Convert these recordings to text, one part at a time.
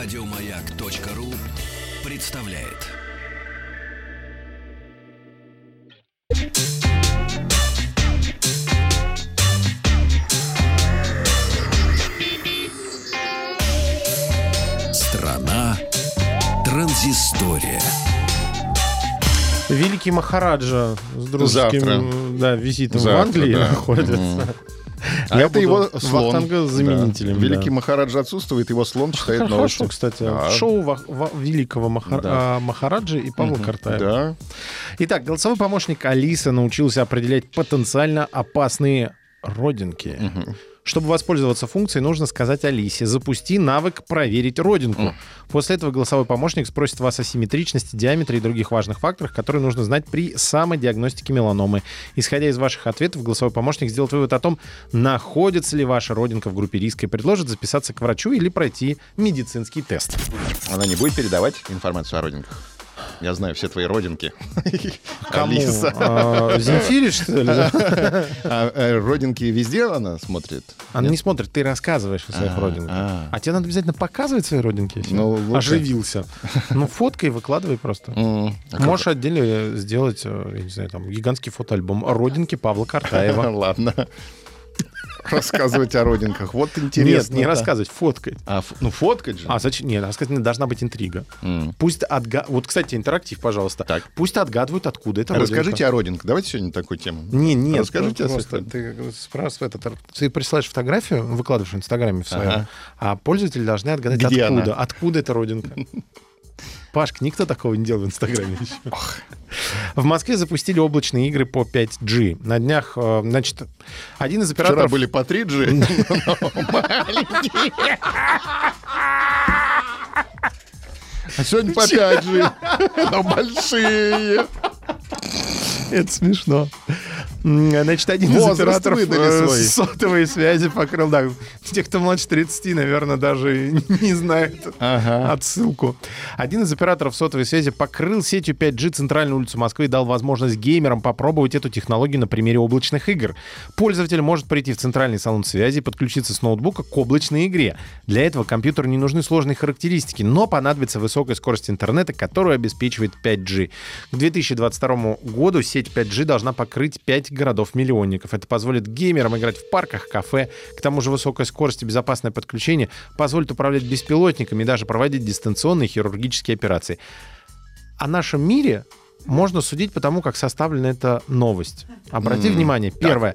Радиомаяк.ру представляет. Страна транзистория. Великий Махараджа с дружеским Завтра. да, визитом в Завтра, Англии да. находится. Мгм. А Я это его слон. вахтангозаменителем, Да. да. Великий Махараджа отсутствует, его слон читает Хорошо, новости. кстати. Да. Шоу Ва- Ва- великого Маха- Да. а, Махараджи и Павла Картаева. Да. Итак, голосовой помощник Алиса научился определять потенциально опасные родинки. Чтобы воспользоваться функцией, нужно сказать Алисе «Запусти навык проверить родинку». После этого голосовой помощник спросит вас о симметричности, диаметре и других важных факторах, которые нужно знать при самодиагностике меланомы. Исходя из ваших ответов, голосовой помощник сделает вывод о том, находится ли ваша родинка в группе риска и предложит записаться к врачу или пройти медицинский тест. Она не будет передавать информацию о родинках? Я знаю все твои родинки. Кому? Алиса. А, Земфире, что ли? А э, родинки везде она смотрит? Она не смотрит, ты рассказываешь о своих А, родинках. а. А тебе надо обязательно показывать свои родинки? Ну, лучше. Оживился. Ну, фоткай, выкладывай просто. А как- Можешь отдельно сделать, э, я не знаю, там, гигантский фотоальбом «Родинки Павла Картаева». Ладно. Рассказывать о родинках. Вот интересно. Нет, не рассказывать, фоткать. А, ну, фоткать же. А, зачем? Нет, рассказать должна быть интрига. М. Пусть отга... Вот, кстати, интерактив, пожалуйста. Так. Пусть отгадывают, откуда это родинка. Расскажите о родинках. Давайте сегодня такую тему. Не, нет, Расскажите о просто ты спрашиваешь, это, ты присылаешь фотографию, выкладываешь в Инстаграме в своем, Ага. а пользователи должны отгадать, Где откуда. она? Откуда эта родинка. Пашка, никто такого не делал в Инстаграме еще. В Москве запустили облачные игры по 5G. На днях, э, значит, один из Вчера операторов... были по 3G. А сегодня по 5G. Но большие. Это смешно. Значит, один из Возраст операторов выдали э, сотовой связи покрыл, да, те, кто младше 30, наверное, даже не знают Ага. отсылку. Один из операторов сотовой связи покрыл сетью 5G центральную улицу Москвы и дал возможность геймерам попробовать эту технологию на примере облачных игр. Пользователь может прийти в центральный салон связи и подключиться с ноутбука к облачной игре. Для этого компьютеру не нужны сложные характеристики, но понадобится высокая скорость интернета, которую обеспечивает 5G. К 2022 году сеть 5G должна покрыть 5 городов-миллионников. Это позволит геймерам играть в парках, кафе. К тому же высокая скорость и безопасное подключение позволит управлять беспилотниками и даже проводить дистанционные хирургические операции. О нашем мире можно судить по тому, как составлена эта новость. Обрати М, внимание, первое.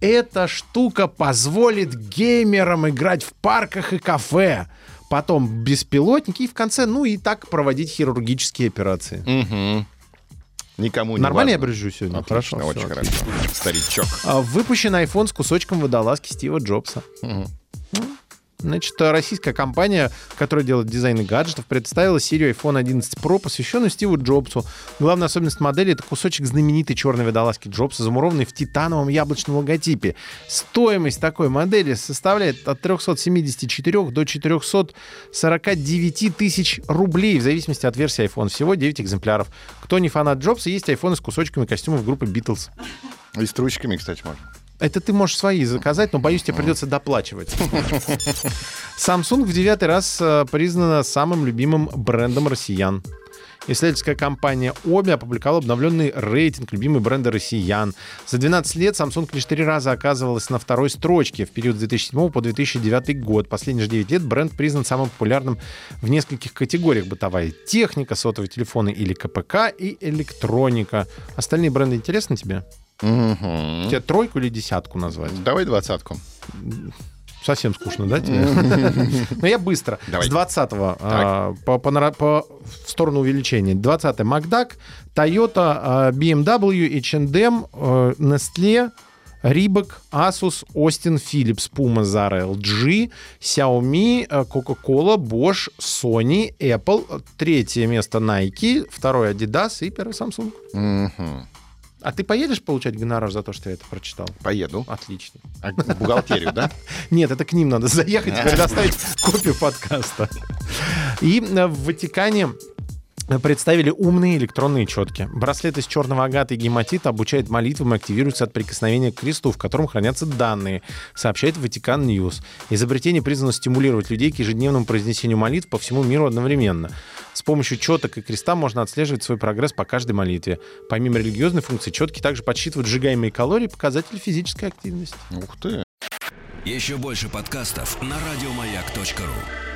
Эта штука позволит геймерам играть в парках и кафе. Потом беспилотники и в конце, ну и так проводить хирургические операции. Мгм. Никому не Нормально я важно. брюзжу сегодня? Отлично, Хорошо, очень хорошо. Старичок. А, Выпущен iPhone с кусочком водолазки Стива Джобса. Мгм. Значит, российская компания, которая делает дизайны гаджетов, представила серию iPhone 11 Pro, посвященную Стиву Джобсу. Главная особенность модели — это кусочек знаменитой черной водолазки Джобса, замурованный в титановом яблочном логотипе. Стоимость такой модели составляет от 374 до 449 тысяч рублей, в зависимости от версии iPhone. Всего 9 экземпляров. Кто не фанат Джобса, есть iPhone с кусочками костюмов группы Beatles. И с трусиками, кстати, можно. Это ты можешь свои заказать, но, боюсь, тебе придется доплачивать. Samsung в девятый раз э, признана самым любимым брендом россиян. Исследовательская компания Оби опубликовала обновленный рейтинг любимых бренда россиян. За 12 лет Samsung лишь три раза оказывалась на второй строчке в период с 2007 по 2009 год. Последние же 9 лет бренд признан самым популярным в нескольких категориях. Бытовая техника, сотовые телефоны или КПК и электроника. Остальные бренды интересны тебе? Мгм. Тебе тройку или десятку назвать? Давай двадцатку. Совсем скучно, да, тебе? Но я быстро. Давай. С 20-го а, по, по по- в сторону увеличения. 20-й Макдак, Toyota, а, BMW, H&M, Nestle, Reebok, Asus, Austin, Philips, Puma, Zara, LG, Xiaomi, э, Coca-Cola, Bosch, Sony, Apple. Третье место Nike, второе Adidas и первый Samsung. Мгм. А ты поедешь получать гонорар за то, что я это прочитал? Поеду. Отлично. А в бухгалтерию, да? Нет, это к ним надо заехать и предоставить копию подкаста. И э, в Ватикане представили умные электронные четки. Браслет из черного агата и гематита обучает молитвам и активируется от прикосновения к кресту, в котором хранятся данные, сообщает Vatican News. Изобретение призвано стимулировать людей к ежедневному произнесению молитв по всему миру одновременно. С помощью четок и креста можно отслеживать свой прогресс по каждой молитве. Помимо религиозной функции, четки также подсчитывают сжигаемые калории и показатели физической активности. Ух ты. Еще больше подкастов на радиомаяк.ру.